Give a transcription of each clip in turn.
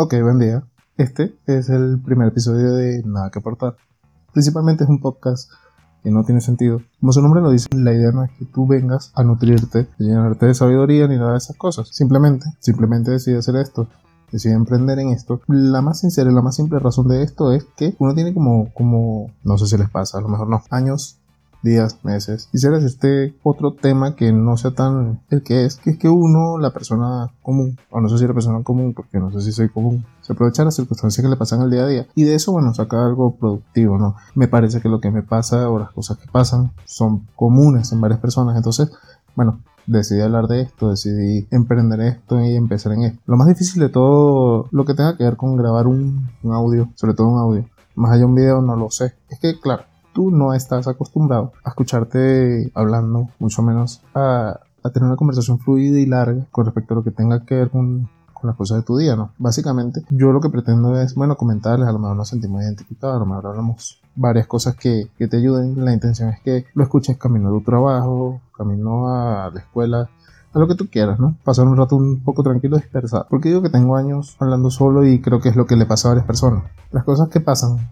Ok, buen día. Este es el primer episodio de Nada que aportar. Principalmente es un podcast que no tiene sentido. Como su nombre lo dice, la idea no es que tú vengas a nutrirte, a llenarte de sabiduría ni nada de esas cosas. Simplemente, simplemente decide hacer esto. Decide emprender en esto. La más sincera y la más simple razón de esto es que uno tiene como, como, no sé si les pasa, a lo mejor no, años días, meses. Quisiera este otro tema que no sea tan el que es, que es que uno, la persona común, o no sé si la persona común, porque no sé si soy común, se aprovecha las circunstancias que le pasan al día a día y de eso, bueno, saca algo productivo, ¿no? Me parece que lo que me pasa o las cosas que pasan son comunes en varias personas, entonces, bueno, decidí hablar de esto, decidí emprender esto y empezar en esto. Lo más difícil de todo lo que tenga que ver con grabar un, un audio, sobre todo un audio, más allá de un video, no lo sé. Es que, claro, tú no estás acostumbrado a escucharte hablando, mucho menos a, tener una conversación fluida y larga con respecto a lo que tenga que ver con, las cosas de tu día, ¿no? Básicamente, yo lo que pretendo es, bueno, comentarles, a lo mejor nos sentimos identificados, a lo mejor hablamos varias cosas que, que te ayuden. La intención es que lo escuches camino a tu trabajo, camino a la escuela, a lo que tú quieras, ¿no? Pasar un rato un poco tranquilo dispersado. Porque digo que tengo años hablando solo y creo que es lo que le pasa a varias personas. Las cosas que pasan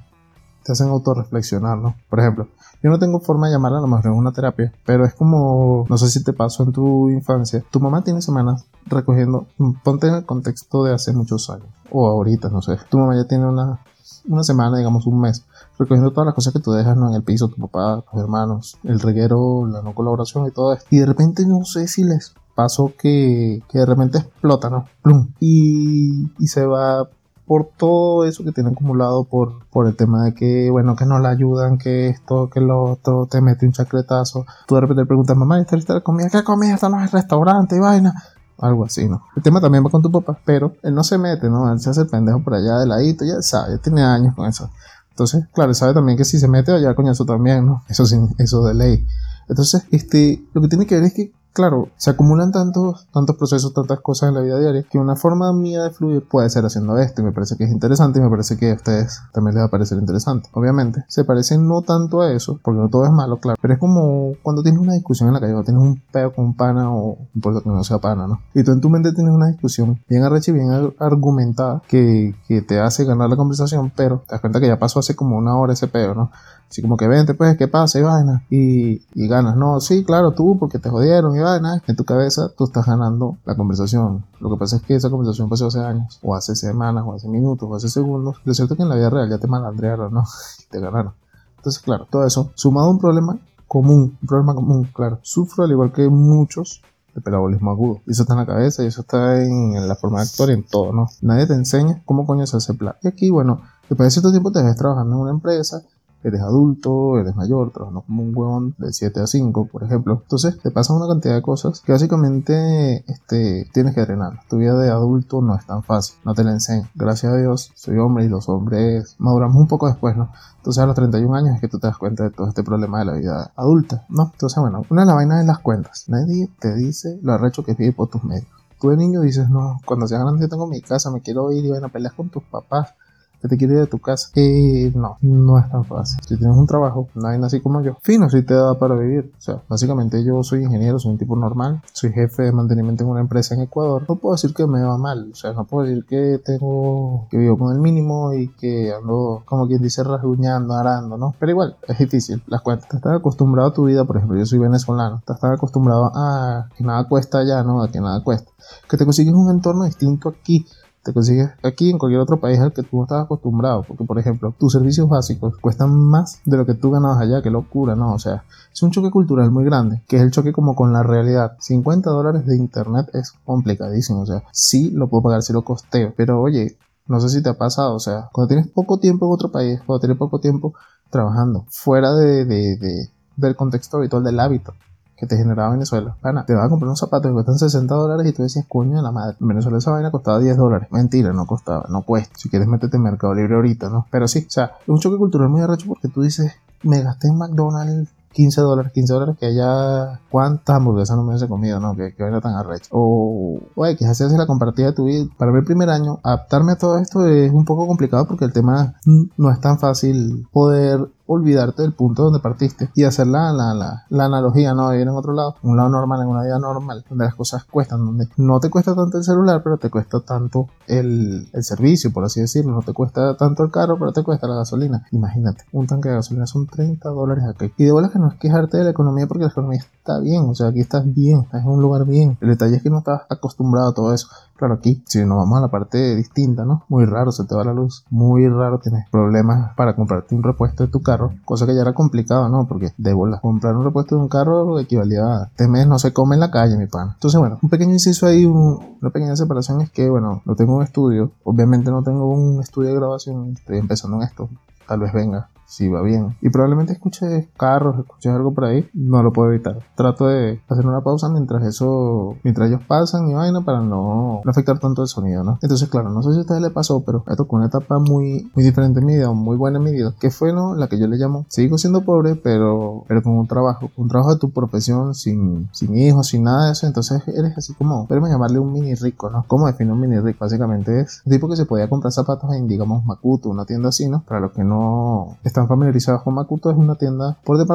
te hacen autorreflexionar, ¿no? Por ejemplo, yo no tengo forma de llamarla a lo mejor en una terapia, pero es como, no sé si te pasó en tu infancia, tu mamá tiene semanas recogiendo, ponte en el contexto de hace muchos años, o ahorita, no sé, tu mamá ya tiene una, una semana, digamos un mes, recogiendo todas las cosas que tú dejas ¿no? en el piso, tu papá, tus hermanos, el reguero, la no colaboración y todo esto. Y de repente no sé si les pasó que, que de repente explota, ¿no? Plum. Y, y se va por todo eso que tiene acumulado por, por el tema de que, bueno, que no la ayudan, que esto, que lo otro, te mete un chacletazo. Tú de repente le preguntas, mamá, ¿esta lista de comida? ¿Qué comida? Esto no es restaurante y vaina. Algo así, ¿no? El tema también va con tu papá, pero él no se mete, ¿no? Él se hace el pendejo por allá de ladito, ya sabe, ya tiene años con eso. Entonces, claro, sabe también que si se mete allá, coño, eso también, ¿no? Eso, sin, eso de ley. Entonces, este, lo que tiene que ver es que claro, se acumulan tantos, tantos procesos, tantas cosas en la vida diaria, que una forma mía de fluir puede ser haciendo esto, y me parece que es interesante, y me parece que a ustedes también les va a parecer interesante. Obviamente, se parece no tanto a eso, porque no todo es malo, claro, pero es como cuando tienes una discusión en la calle, o tienes un peo con un pana, o importa que no sea pana, ¿no? Y tú en tu mente tienes una discusión bien arrecha y bien argumentada, que, que te hace ganar la conversación, pero te das cuenta que ya pasó hace como una hora ese peo, ¿no? Así como que vente, pues, ¿qué pasa? Y vaina. Y, y ganas. No, sí, claro, tú, porque te jodieron y vaina. En tu cabeza tú estás ganando la conversación. Lo que pasa es que esa conversación pasó hace años, o hace semanas, o hace minutos, o hace segundos. Lo cierto es que en la vida real ya te malandrearon, ¿no? y te ganaron. Entonces, claro, todo eso, sumado a un problema común, un problema común, claro. Sufro al igual que muchos de pelabolismo agudo. Y eso está en la cabeza y eso está en, la forma de actuar y en todo, ¿no? Nadie te enseña cómo coño se hace plan. Y aquí, bueno, después de cierto tiempo te ves trabajando en una empresa eres adulto, eres mayor, trabajando como un huevón de 7 a 5, por ejemplo. Entonces te pasan una cantidad de cosas que básicamente este, tienes que drenar. Tu vida de adulto no es tan fácil, no te la enseño. Gracias a Dios, soy hombre y los hombres maduramos un poco después, ¿no? Entonces a los 31 años es que tú te das cuenta de todo este problema de la vida adulta, ¿no? Entonces, bueno, una de las vainas es las cuentas. Nadie te dice lo arrecho que vive por tus medios. Tú de niño dices, no, cuando sea grande tengo mi casa, me quiero ir y van a pelear con tus papás que te quiere ir de tu casa. Eh, no, no es tan fácil. Si tienes un trabajo, nadie así como yo. Fino, si te da para vivir. O sea, básicamente yo soy ingeniero, soy un tipo normal, soy jefe de mantenimiento en una empresa en Ecuador. No puedo decir que me va mal, o sea, no puedo decir que tengo, que vivo con el mínimo y que ando, como quien dice, rasguñando, arando, ¿no? Pero igual, es difícil, las cuentas. Estás acostumbrado a tu vida, por ejemplo, yo soy venezolano, estás acostumbrado a que nada cuesta allá, ¿no? A que nada cuesta. Que te consigues un entorno distinto aquí te consigues aquí en cualquier otro país al que tú no estás acostumbrado. Porque, por ejemplo, tus servicios básicos cuestan más de lo que tú ganabas allá. Qué locura, ¿no? O sea, es un choque cultural muy grande, que es el choque como con la realidad. 50 dólares de internet es complicadísimo. O sea, sí lo puedo pagar, sí lo costeo. Pero, oye, no sé si te ha pasado. O sea, cuando tienes poco tiempo en otro país, cuando tienes poco tiempo trabajando fuera de, de, del contexto habitual del hábito que te generaba Venezuela. Ana, te vas a comprar unos zapatos que cuestan 60 dólares y tú decías, coño de la madre. En Venezuela esa vaina costaba 10 dólares. Mentira, no costaba, no cuesta. Si quieres métete en Mercado Libre ahorita, ¿no? Pero sí, o sea, es un choque cultural muy arrecho porque tú dices, me gasté en McDonald's 15 dólares, 15 dólares que allá cuántas hamburguesas no me hubiese comido, ¿no? Que, que tan arrecho. O, oye, que haces la compartida de tu vida. Para mí el primer año, adaptarme a todo esto es un poco complicado porque el tema no es tan fácil poder olvidarte del punto donde partiste y hacer la, la, la, analogía, ¿no? De ir en otro lado, un lado normal, en una vida normal, donde las cosas cuestan, donde no te cuesta tanto el celular, pero te cuesta tanto el, el servicio, por así decirlo, no te cuesta tanto el carro, pero te cuesta la gasolina. Imagínate, un tanque de gasolina son 30 dólares aquí. Y de bolas que no es quejarte de la economía porque la economía está bien, o sea, aquí estás bien, estás en un lugar bien. El detalle es que no estás acostumbrado a todo eso. Claro, aquí, si nos vamos a la parte distinta, ¿no? Muy raro, se te va la luz. Muy raro, tienes problemas para comprarte un repuesto de tu carro. Cosa que ya era complicado, ¿no? Porque de bola, comprar un repuesto de un carro equivalía a este mes no se come en la calle, mi pana. Entonces, bueno, un pequeño inciso ahí, una pequeña separación es que, bueno, no tengo un estudio. Obviamente no tengo un estudio de grabación. Estoy empezando en esto. Tal vez venga si va bien. Y probablemente escuche carros, escuche algo por ahí, no lo puedo evitar. Trato de hacer una pausa mientras eso, mientras ellos pasan y vaina para no, afectar tanto el sonido, ¿no? Entonces, claro, no sé si a ustedes les pasó, pero me tocó una etapa muy, muy diferente en mi vida, muy buena en mi vida, que fue, ¿no? La que yo le llamo, sigo siendo pobre, pero, pero con un trabajo, un trabajo de tu profesión, sin, sin hijos, sin nada de eso, entonces eres así como, pero llamarle un mini rico, ¿no? ¿Cómo define un mini rico? Básicamente es un tipo que se podía comprar zapatos en, digamos, Makuto, una tienda así, ¿no? Para los que no están familiarizados con Makuto, es una tienda por,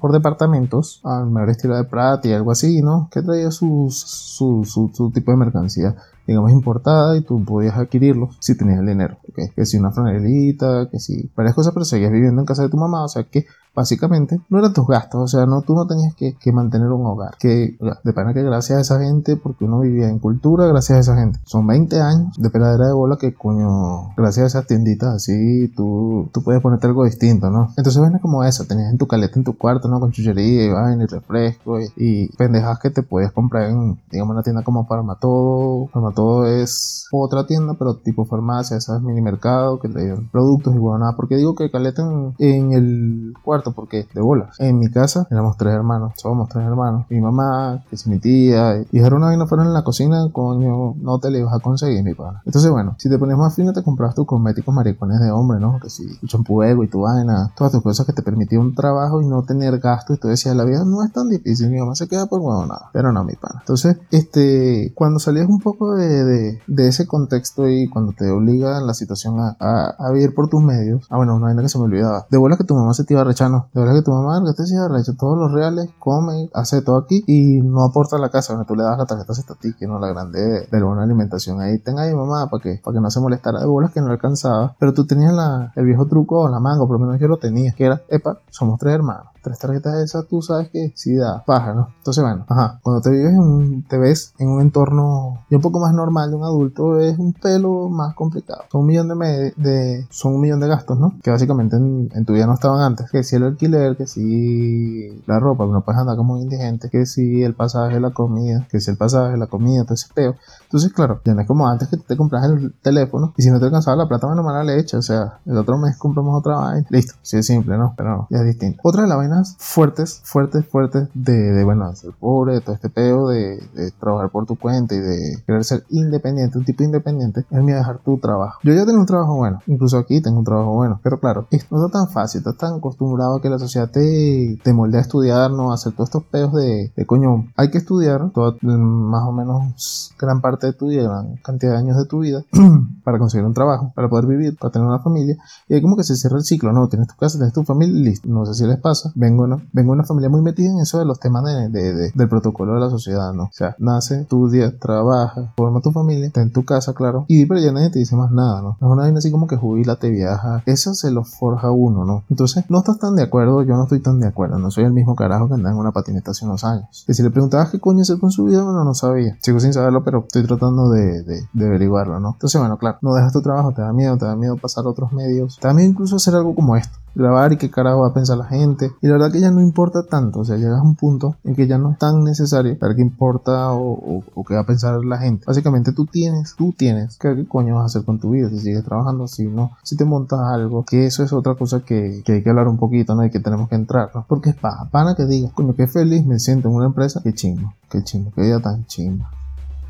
por departamentos, al mejor estilo de Prat y algo así, ¿no? Que traía su, su, tipo de mercancía digamos, importada y tú podías adquirirlo si tenías el dinero, ¿ok? Que si una franelita, que si varias cosas, pero seguías viviendo en casa de tu mamá, o sea que básicamente no eran tus gastos, o sea, no, tú no tenías que, mantener un hogar, que de pena que gracias a esa gente, porque uno vivía en cultura, gracias a esa gente, son 20 años de peladera de bola que coño, gracias a esas tienditas así, tú, tú puedes ponerte algo distinto, ¿no? Entonces ven como eso, tenías en tu caleta en tu cuarto, ¿no? Con chuchería y vaina y refresco y, pendejas que te puedes comprar en, digamos, una tienda como Farmatodo, Farmatodo es otra tienda, pero tipo farmacia, ¿sabes? Mini mercado, que te productos y bueno, nada, porque digo que caleta en, el cuarto porque de bolas. En mi casa éramos tres hermanos, somos tres hermanos. Mi mamá, que si mi tía, y era una vaina fuera en la cocina, coño, no te le ibas a conseguir, mi pana. Entonces, bueno, si te pones más fino, te compras tus cosméticos maricones de hombre, ¿no? Que si champú ego y tu vaina, todas tus cosas que te permitían un trabajo y no tener gasto. Y tú decías, la vida no es tan difícil, mi mamá se queda por huevo nada. Pero no, mi pana. Entonces, este, cuando salías un poco de, de, de ese contexto y cuando te obliga la situación a, a, a, vivir por tus medios, ah, bueno, una vaina que se me olvidaba. De bolas que tu mamá se te iba a rechar, de verdad que tu mamá que te hecho todos los reales, come, hace todo aquí y no aporta a la casa. Bueno, tú le das la tarjeta que no la grande de, de buena alimentación. Ahí tenga ahí mamá para que, para que no se molestara de bolas que no alcanzaba. Pero tú tenías la, el viejo truco o la manga, por lo menos yo lo tenía, que era, epa, somos tres hermanos tres tarjetas de esas, tú sabes que sí da paja, ¿no? Entonces, bueno, ajá, cuando te vives en un, te ves en un entorno un poco más normal de un adulto, es un pelo más complicado. Son un millón de, de son un millón de gastos, ¿no? Que básicamente en, tu vida no estaban antes. Que si el alquiler, que si la ropa, que no puedes andar como un indigente, que si el pasaje, la comida, que si el pasaje, la comida, todo ese peo. Entonces, claro, ya no es como antes que te compras el teléfono y si no te alcanzaba la plata, bueno, mala leche, o sea, el otro mes compramos otra vaina. Listo, sí es simple, ¿no? Pero no, ya es distinto. Otra de las vainas fuertes, fuertes, fuertes de, de bueno, ser pobre, de todo este peo, de, de, trabajar por tu cuenta y de querer ser independiente, un tipo independiente, es mi dejar tu trabajo. Yo ya tengo un trabajo bueno, incluso aquí tengo un trabajo bueno, pero claro, esto no es tan fácil, estás tan acostumbrado a que la sociedad te, te moldea a estudiar, no a hacer todos estos peos de, de coño, hay que estudiar toda, más o menos gran parte de tu vida, gran cantidad de años de tu vida para conseguir un trabajo, para poder vivir, para tener una familia, y ahí como que se cierra el ciclo, no, tienes tu casa, tienes tu familia, listo, no sé si les pasa, vengo, ¿no? vengo de una familia muy metida en eso de los temas de, de, del protocolo de la sociedad, ¿no? O sea, nace, estudia, trabaja, forma tu familia, está en tu casa, claro, y pero ya nadie te dice más nada, ¿no? Es una vaina así como que jubila, te viaja, eso se lo forja uno, ¿no? Entonces, no estás tan de acuerdo, yo no estoy tan de acuerdo, no soy el mismo carajo que andaba en una patineta hace unos años. Y si le preguntabas qué coño hacer con su vida, bueno, no sabía. Sigo sin saberlo, pero estoy tratando de, de, de averiguarlo, ¿no? Entonces, bueno, claro, no dejas tu trabajo, te da miedo, te da miedo pasar a otros medios, te da miedo incluso hacer algo como esto grabar y qué carajo va a pensar la gente. La verdad que ya no importa tanto, o sea, llegas a un punto en que ya no es tan necesario ver qué importa o, o, qué va a pensar la gente. Básicamente tú tienes, tú tienes que qué coño vas a hacer con tu vida, si sigues trabajando, si no, si te montas algo, que eso es otra cosa que, que hay que hablar un poquito, ¿no? Y que tenemos que entrar, ¿no? Porque es para, pana que digas, coño, qué feliz me siento en una empresa, qué chingo, qué chingo, qué vida tan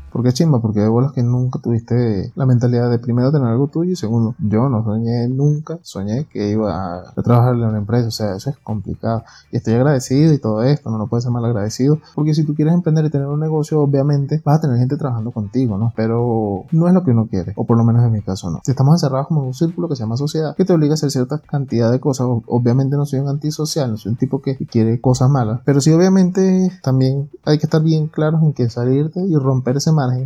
chingo. Porque chimba, porque de bolas que nunca tuviste la mentalidad de primero tener algo tuyo y segundo, yo no soñé nunca, soñé que iba a, trabajar en una empresa, o sea, eso es complicado. Y estoy agradecido y todo esto, no, no puede ser mal agradecido, porque si tú quieres emprender y tener un negocio, obviamente vas a tener gente trabajando contigo, ¿no? Pero no es lo que uno quiere, o por lo menos en mi caso no. Si estamos encerrados como en un círculo que se llama sociedad, que te obliga a hacer cierta cantidad de cosas, obviamente no soy un antisocial, no soy un tipo que quiere cosas malas, pero sí obviamente también hay que estar bien claros en que salirte y romper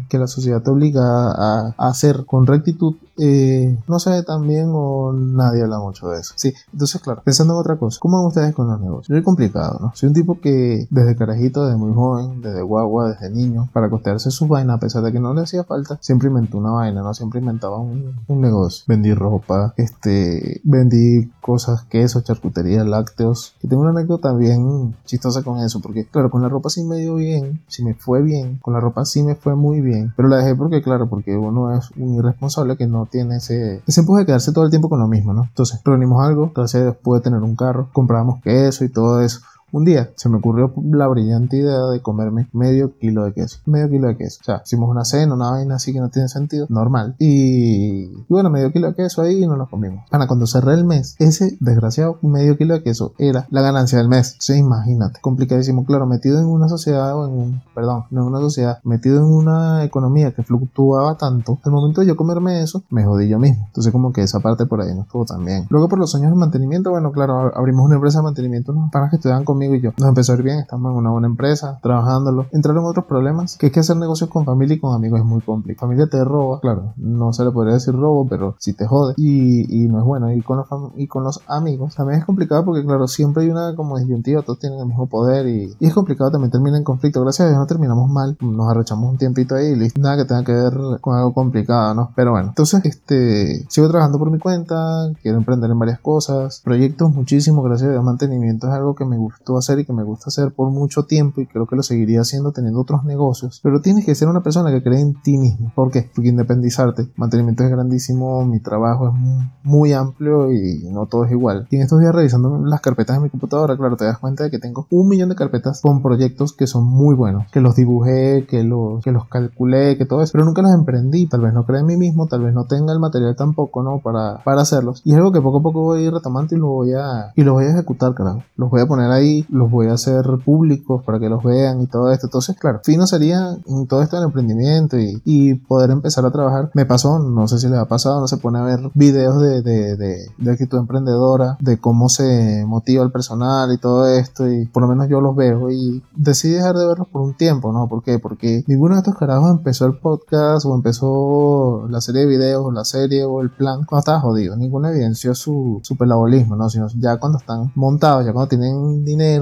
que la sociedad te obliga a, hacer con rectitud eh, no sé también o nadie habla mucho de eso. Sí, entonces claro, pensando en otra cosa, ¿cómo van ustedes con los negocios? Es complicado, ¿no? Soy un tipo que desde carajito, desde muy joven, desde guagua, desde niño, para costearse sus vainas, a pesar de que no le hacía falta, siempre inventó una vaina, ¿no? Siempre inventaba un, un negocio. Vendí ropa, este, vendí cosas, quesos, charcutería, lácteos. Y tengo una anécdota bien chistosa con eso, porque claro, con la ropa sí me dio bien, sí me fue bien, con la ropa sí me fue muy bien, pero la dejé porque claro, porque uno es un irresponsable que no tiene ese, ese empuje de quedarse todo el tiempo con lo mismo, ¿no? Entonces, reunimos algo, gracias a tener un carro, comprábamos queso y todo eso. Un día se me ocurrió la brillante idea de comerme medio kilo de queso. Medio kilo de queso. O sea, hicimos una cena, una vaina así que no tiene sentido. Normal. Y, bueno, medio kilo de queso ahí y nos lo comimos. Ana, cuando cerré el mes, ese desgraciado medio kilo de queso era la ganancia del mes. Sí, imagínate. Complicadísimo. Claro, metido en una sociedad o en un, perdón, no en una sociedad, metido en una economía que fluctuaba tanto. Al momento de yo comerme eso, me jodí yo mismo. Entonces como que esa parte por ahí no estuvo tan bien. Luego por los años de mantenimiento, bueno, claro, abrimos una empresa de mantenimiento, unos panas que estudiaban conmigo y yo. Nos empezó a ir bien, estamos en una buena empresa, trabajándolo. Entraron otros problemas, que es que hacer negocios con familia y con amigos es muy complicado. Familia te roba, claro, no se le podría decir robo, pero si te jode y, no es bueno. Y con, los y con los amigos también es complicado porque, claro, siempre hay una como disyuntiva, todos tienen el mismo poder y, es complicado también termina en conflicto. Gracias a Dios no terminamos mal, nos arrechamos un tiempito ahí listo. Nada que tenga que ver con algo complicado, ¿no? Pero bueno, entonces, este, sigo trabajando por mi cuenta, quiero emprender en varias cosas, proyectos muchísimo, gracias a Dios, mantenimiento es algo que me gustó hacer y que me gusta hacer por mucho tiempo y creo que lo seguiría haciendo teniendo otros negocios. Pero tienes que ser una persona que cree en ti mismo. ¿Por qué? Porque independizarte. Mantenimiento es grandísimo, mi trabajo es muy amplio y no todo es igual. Y en estos días revisando las carpetas de mi computadora, claro, te das cuenta de que tengo un millón de carpetas con proyectos que son muy buenos, que los dibujé, que los, que los calculé, que todo eso, pero nunca los emprendí. Tal vez no cree en mí mismo, tal vez no tenga el material tampoco, ¿no? Para, para hacerlos. Y es algo que poco a poco voy a ir retomando y lo voy a, y lo voy a ejecutar, carajo. Los voy a poner ahí, los voy a hacer públicos para que los vean y todo esto. Entonces, claro, fino sería todo esto del emprendimiento y, poder empezar a trabajar. Me pasó, no sé si les ha pasado, no se pone a ver videos de, de, de, de actitud emprendedora, de cómo se motiva el personal y todo esto y por lo menos yo los veo y decidí dejar de verlos por un tiempo, ¿no? ¿Por qué? Porque ninguno de estos carajos empezó el podcast o empezó la serie de videos o la serie o el plan cuando estaba jodido. Ninguno evidenció su, su pelabolismo, ¿no? Sino ya cuando están montados, ya cuando tienen dinero,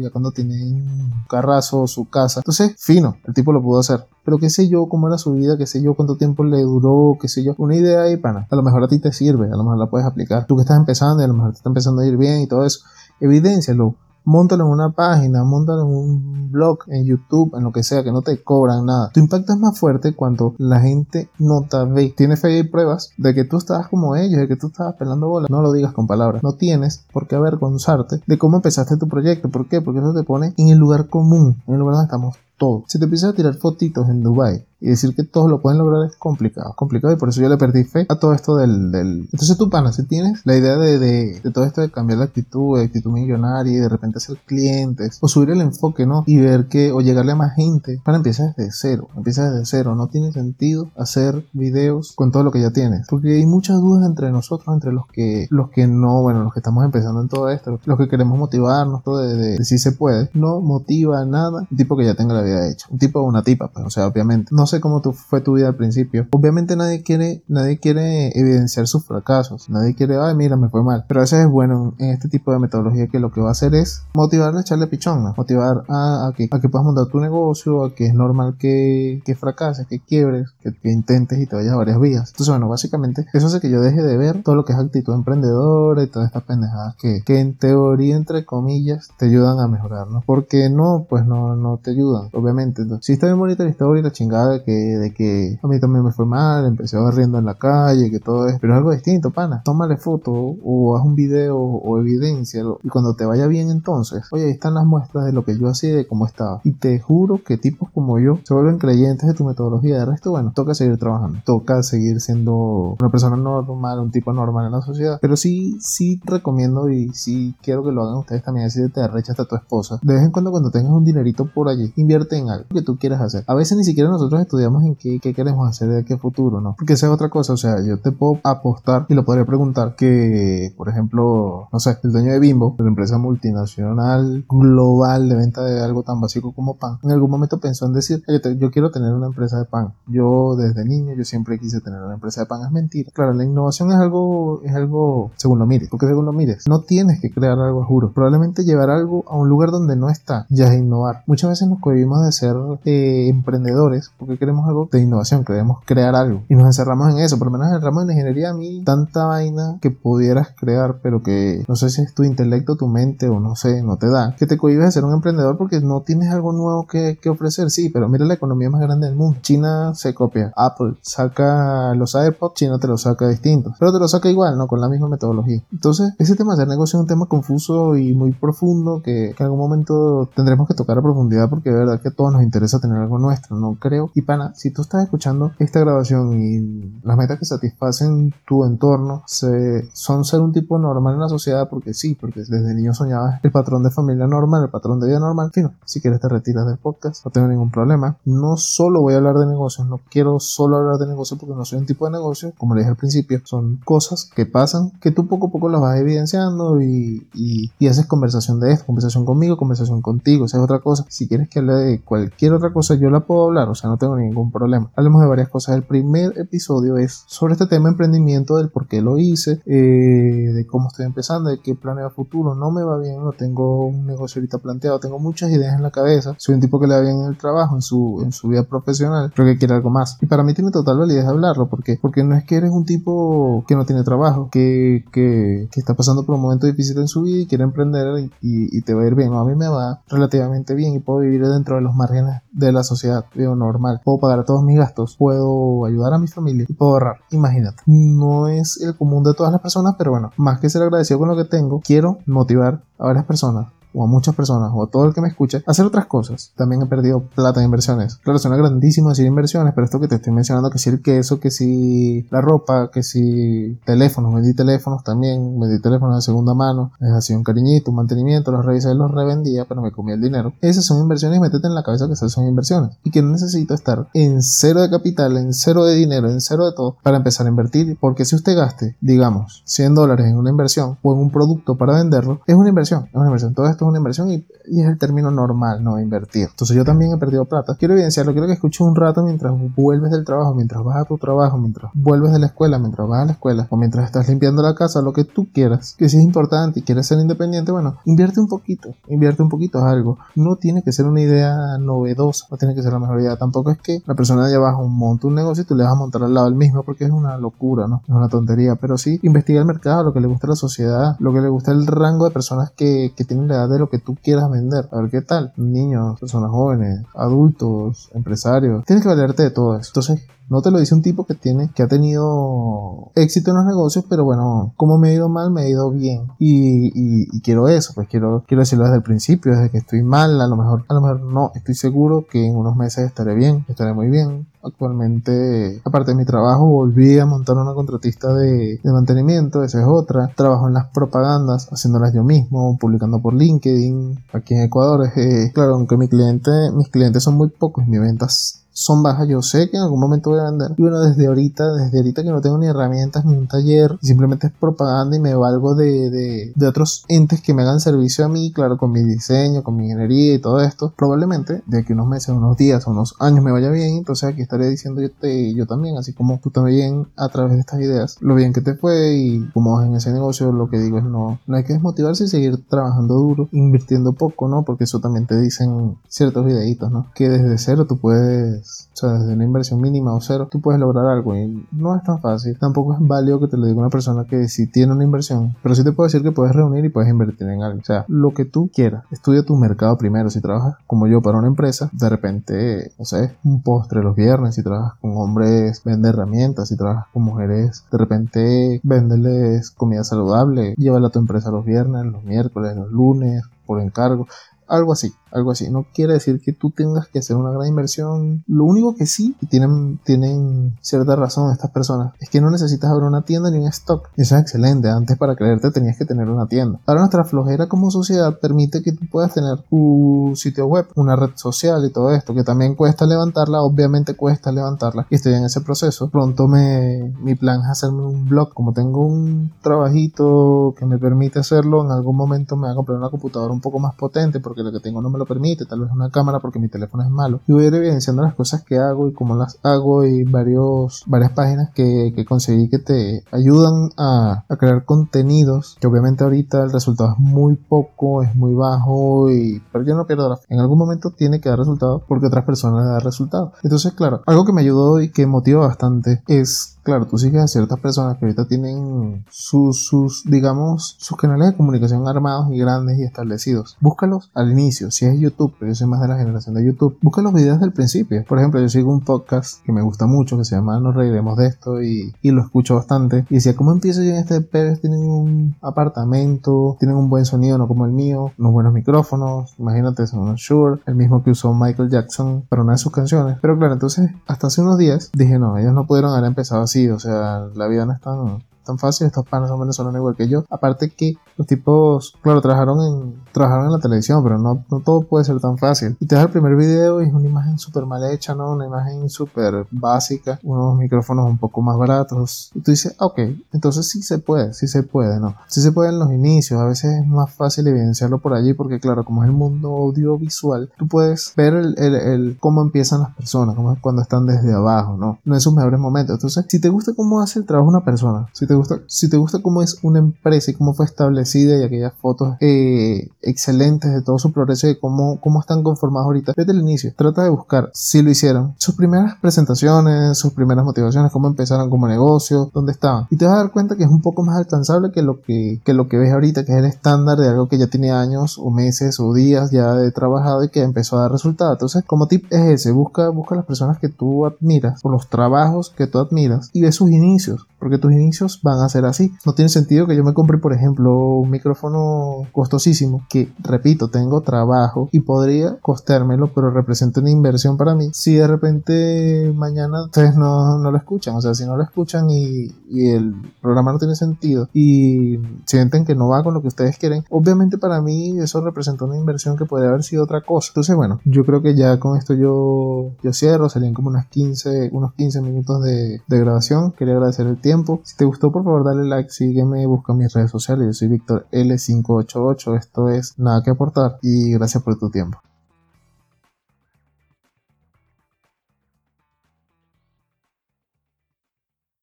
ya cuando tienen un carrazo, su casa. Entonces, fino, el tipo lo pudo hacer. Pero qué sé yo cómo era su vida, qué sé yo cuánto tiempo le duró, qué sé yo. Una idea ahí, pana. A lo mejor a ti te sirve, a lo mejor la puedes aplicar. Tú que estás empezando y a lo mejor te está empezando a ir bien y todo eso. Evidéncialo montalo en una página, montalo en un blog, en YouTube, en lo que sea, que no te cobran nada. Tu impacto es más fuerte cuando la gente nota, ve, tiene fe y pruebas de que tú estabas como ellos, de que tú estabas pelando bolas. No lo digas con palabras. No tienes por qué avergonzarte de cómo empezaste tu proyecto. ¿Por qué? Porque eso te pone en el lugar común, en el lugar donde estamos Si te empiezas a tirar fotitos en Dubai y decir que todos lo pueden lograr es complicado, complicado y por eso yo le perdí fe a todo esto del... Entonces tú, pana, si tienes la idea de, de, todo esto de cambiar la actitud, de actitud millonaria y de repente hacer clientes o subir el enfoque, ¿no? Y ver que, o llegarle a más gente, para empezar desde cero, empieza desde cero, no tiene sentido hacer videos con todo lo que ya tienes, porque hay muchas dudas entre nosotros, entre los que, los que no, bueno, los que estamos empezando en todo esto, los que queremos motivarnos, todo de, si se puede, no motiva nada un tipo que ya tenga la vida hecha, un tipo o una tipa, pues, o sea, obviamente, no sé cómo tu, fue tu vida al principio. Obviamente nadie quiere, nadie quiere evidenciar sus fracasos. Nadie quiere, ay, mira, me fue mal. Pero a veces es bueno en este tipo de metodología que lo que va a hacer es motivar a echarle pichón, motivar a, que, a que puedas montar tu negocio, a que es normal que, que fracases, que quiebres, que, intentes y te vayas a varias vías. Entonces, bueno, básicamente eso hace que yo deje de ver todo lo que es actitud emprendedora y todas estas pendejadas que, en teoría, entre comillas, te ayudan a mejorar, ¿no? Porque no, pues no, no te ayudan. Obviamente. Entonces, sí está bien bonita la historia y la chingada de que, de que a mí también me fue mal, empecé barriendo en la calle, que todo es, pero es algo distinto, pana. Tómale foto o haz un video o evidencia y cuando te vaya bien entonces, oye, ahí están las muestras de lo que yo hacía y de cómo estaba. Y te juro que tipos como yo se vuelven creyentes de tu metodología. De resto, bueno, toca seguir trabajando, toca seguir siendo una persona normal, un tipo normal en la sociedad. Pero sí, sí recomiendo y sí quiero que lo hagan ustedes también, así de te arrechas a tu esposa. De vez en cuando cuando tengas un dinerito por allí, invierte en algo que tú quieras hacer. A veces ni siquiera nosotros estudiamos en qué, queremos hacer de qué futuro, ¿no? Porque esa es otra cosa, o sea, yo te puedo apostar y lo podría preguntar que, por ejemplo, no sé, el dueño de Bimbo, la empresa multinacional global de venta de algo tan básico como pan, en algún momento pensó en decir, yo quiero tener una empresa de pan. Yo desde niño, yo siempre quise tener una empresa de pan. Es mentira. Claro, la innovación es algo, es algo según lo mires, porque según lo mires, no tienes que crear algo, juro. Probablemente llevar algo a un lugar donde no está ya es innovar. Muchas veces nos cohibimos de ser eh, emprendedores porque queremos algo de innovación, queremos crear algo y nos encerramos en eso. Por lo menos en el ramo de ingeniería a mí tanta vaina que pudieras crear, pero que no sé si es tu intelecto, tu mente o no sé, no te da, que te cohibes de ser un emprendedor porque no tienes algo nuevo que, que ofrecer. Sí, pero mira la economía más grande del mundo. China se copia. Apple saca los AirPods, China te los saca distintos, pero te lo saca igual, ¿no? Con la misma metodología. Entonces, ese tema de negocio es un tema confuso y muy profundo que, en algún momento tendremos que tocar a profundidad porque de verdad que a todos nos interesa tener algo nuestro, no creo. Y pana, si tú estás escuchando esta grabación y las metas que satisfacen tu entorno se, son ser un tipo normal en la sociedad, porque sí, porque desde niño soñabas el patrón de familia normal, el patrón de vida normal, fino, si quieres te retiras del podcast, no tengo ningún problema. No solo voy a hablar de negocios, no quiero solo hablar de negocios porque no soy un tipo de negocio, como le dije al principio, son cosas que pasan que tú poco a poco las vas evidenciando y, y, haces conversación de esto, conversación conmigo, conversación contigo, esa es otra cosa. Si quieres que hable de cualquier otra cosa, yo la puedo hablar, o sea, no tengo ningún problema. Hablemos de varias cosas. El primer episodio es sobre este tema de emprendimiento, del por qué lo hice, eh, de cómo estoy empezando, de qué planeo futuro. No me va bien, no tengo un negocio ahorita planteado, tengo muchas ideas en la cabeza. Soy un tipo que le va bien en el trabajo, en su, en su vida profesional, pero que quiere algo más. Y para mí tiene total validez hablarlo, porque porque no es que eres un tipo que no tiene trabajo, que, que, está pasando por un momento difícil en su vida y quiere emprender y, y, te va a ir bien. a mí me va relativamente bien y puedo vivir dentro de los márgenes de la sociedad, digo, normal. Puedo pagar todos mis gastos, puedo ayudar a mi familia y puedo ahorrar. Imagínate, no es el común de todas las personas, pero bueno, más que ser agradecido con lo que tengo, quiero motivar a varias personas o a muchas personas o a todo el que me escuche hacer otras cosas. También he perdido plata en inversiones. Claro, suena grandísimo decir inversiones, pero esto que te estoy mencionando, que si el queso, que si la ropa, que si teléfonos, vendí teléfonos también, vendí teléfonos de segunda mano, les hacía un cariñito, un mantenimiento, los revisé, los revendía, pero me comía el dinero. Esas son inversiones métete en la cabeza que esas son inversiones y que no necesito estar en cero de capital, en cero de dinero, en cero de todo para empezar a invertir, porque si usted gaste, digamos, 100 dólares en una inversión o en un producto para venderlo, es una inversión, es una inversión. Todo esto es una inversión y, es el término normal, no invertir. Entonces yo también he perdido plata. Quiero evidenciarlo, quiero que escuches un rato mientras vuelves del trabajo, mientras vas a tu trabajo, mientras vuelves de la escuela, mientras vas a la escuela o mientras estás limpiando la casa, lo que tú quieras. Que si es importante y quieres ser independiente, bueno, invierte un poquito, invierte un poquito es algo. No tiene que ser una idea novedosa, no tiene que ser la mejor idea. Tampoco es que la persona ya baja un monto un negocio y tú le vas a montar al lado el mismo porque es una locura, ¿no? Es una tontería. Pero sí, investiga el mercado, lo que le gusta a la sociedad, lo que le gusta el rango de personas que, que tienen la edad de lo que tú quieras vender. A ver qué tal. Niños, personas jóvenes, adultos, empresarios. Tienes que valerte de todo eso. Entonces, no te lo dice un tipo que tiene, que ha tenido éxito en los negocios, pero bueno, como me ha ido mal, me ha ido bien. Y, quiero eso, pues quiero, quiero decirlo desde el principio, desde que estoy mal, a lo mejor, a lo mejor no, estoy seguro que en unos meses estaré bien, estaré muy bien. Actualmente, aparte de mi trabajo, volví a montar una contratista de, mantenimiento, esa es otra. Trabajo en las propagandas, haciéndolas yo mismo, publicando por LinkedIn, aquí en Ecuador. Eh, claro, aunque mi cliente, mis clientes son muy pocos, mis ventas son bajas, yo sé que en algún momento voy a vender. Y bueno, desde ahorita, desde ahorita que no tengo ni herramientas ni un taller, simplemente es propaganda y me valgo de, de, de otros entes que me hagan servicio a mí, claro, con mi diseño, con mi ingeniería y todo esto. Probablemente de aquí unos meses, unos días, unos años me vaya bien, entonces aquí estaré diciendo yo, te, yo también, así como tú también a través de estas ideas, lo bien que te fue y como en ese negocio, lo que digo es no, no hay que desmotivarse y seguir trabajando duro, invirtiendo poco, ¿no? Porque eso también te dicen ciertos videitos, ¿no? Que desde cero tú puedes o sea, desde una inversión mínima o cero, tú puedes lograr algo y no es tan fácil. Tampoco es válido que te lo diga una persona que sí tiene una inversión, pero sí te puedo decir que puedes reunir y puedes invertir en algo. O sea, lo que tú quieras. Estudia tu mercado primero. Si trabajas como yo para una empresa, de repente, no sé, un postre los viernes. Si trabajas con hombres, vende herramientas. Si trabajas con mujeres, de repente, venderles comida saludable. Llévala a tu empresa los viernes, los miércoles, los lunes, por encargo. Algo así, algo así. No quiere decir que tú tengas que hacer una gran inversión. Lo único que sí, y tienen, tienen cierta razón estas personas, es que no necesitas abrir una tienda ni un stock. Eso es excelente. Antes para creerte tenías que tener una tienda. Ahora nuestra flojera como sociedad permite que tú puedas tener tu sitio web, una red social y todo esto, que también cuesta levantarla, obviamente cuesta levantarla. Y estoy en ese proceso. Pronto me, mi plan es hacerme un blog. Como tengo un trabajito que me permite hacerlo, en algún momento me voy a comprar una computadora un poco más potente porque lo que tengo no me lo permite, tal vez una cámara porque mi teléfono es malo. Y voy a ir evidenciando las cosas que hago y cómo las hago y varios, varias páginas que, que conseguí que te ayudan a, a, crear contenidos que obviamente ahorita el resultado es muy poco, es muy bajo y pero yo no pierdo la fe. En algún momento tiene que dar resultados porque otras personas le dan resultados. Entonces, claro, algo que me ayudó y que motiva bastante es claro, tú sigues a ciertas personas que ahorita tienen sus, sus, digamos, sus canales de comunicación armados y grandes y establecidos. Búscalos al inicio, si es YouTube, pero yo soy más de la generación de YouTube, busca los videos del principio. Por ejemplo, yo sigo un podcast que me gusta mucho, que se llama Nos Reiremos de esto y, y lo escucho bastante. Y decía, ¿cómo empiezo yo en este Pérez? Tienen un apartamento, tienen un buen sonido, no como el mío, unos buenos micrófonos, imagínate, son Shure, el mismo que usó Michael Jackson para una de sus canciones. Pero claro, entonces, hasta hace unos días dije, no, ellos no pudieron haber empezado así, o sea, la vida no es tan, tan fácil, estos panes son venezolanos igual que yo. Aparte que los tipos, claro, trabajaron en, trabajaron en la televisión, pero no, no todo puede ser tan fácil. Y te das el primer video y es una imagen súper mal hecha, ¿no? Una imagen súper básica, unos micrófonos un poco más baratos. Y tú dices, ah, ok, entonces sí se puede, sí se puede, ¿no? Sí se puede en los inicios, a veces es más fácil evidenciarlo por allí porque, claro, como es el mundo audiovisual, tú puedes ver el, el, cómo empiezan las personas, cómo es cuando están desde abajo, ¿no? No en sus mejores momentos. Entonces, si te gusta cómo hace el trabajo una persona, si te gusta, si te gusta cómo es una empresa y cómo fue establecida, y aquellas fotos eh, excelentes de todo su progreso y cómo, cómo están conformados ahorita. Desde el inicio, trata de buscar si lo hicieron, sus primeras presentaciones, sus primeras motivaciones, cómo empezaron como negocio, dónde estaban. Y te vas a dar cuenta que es un poco más alcanzable que lo que, que lo que ves ahorita, que es el estándar de algo que ya tiene años o meses o días ya de trabajado y que empezó a dar resultados. Entonces, como tip es ese, busca, busca las personas que tú admiras o los trabajos que tú admiras y ve sus inicios, porque tus inicios van a ser así. No tiene sentido que yo me compre, por ejemplo, un micrófono costosísimo que, repito, tengo trabajo y podría costármelo, pero representa una inversión para mí. Si de repente mañana ustedes no, no lo escuchan, o sea, si no lo escuchan y, y el programa no tiene sentido y sienten que no va con lo que ustedes quieren, obviamente para mí eso representa una inversión que podría haber sido otra cosa. Entonces, bueno, yo creo que ya con esto yo, yo cierro, serían como unas 15, unos 15 minutos de, de grabación. Quería agradecer el tiempo. Si te gustó, por favor, dale like, sígueme, busca mis redes sociales. Yo soy Víctor L588. Esto es Nada que aportar y gracias por tu tiempo.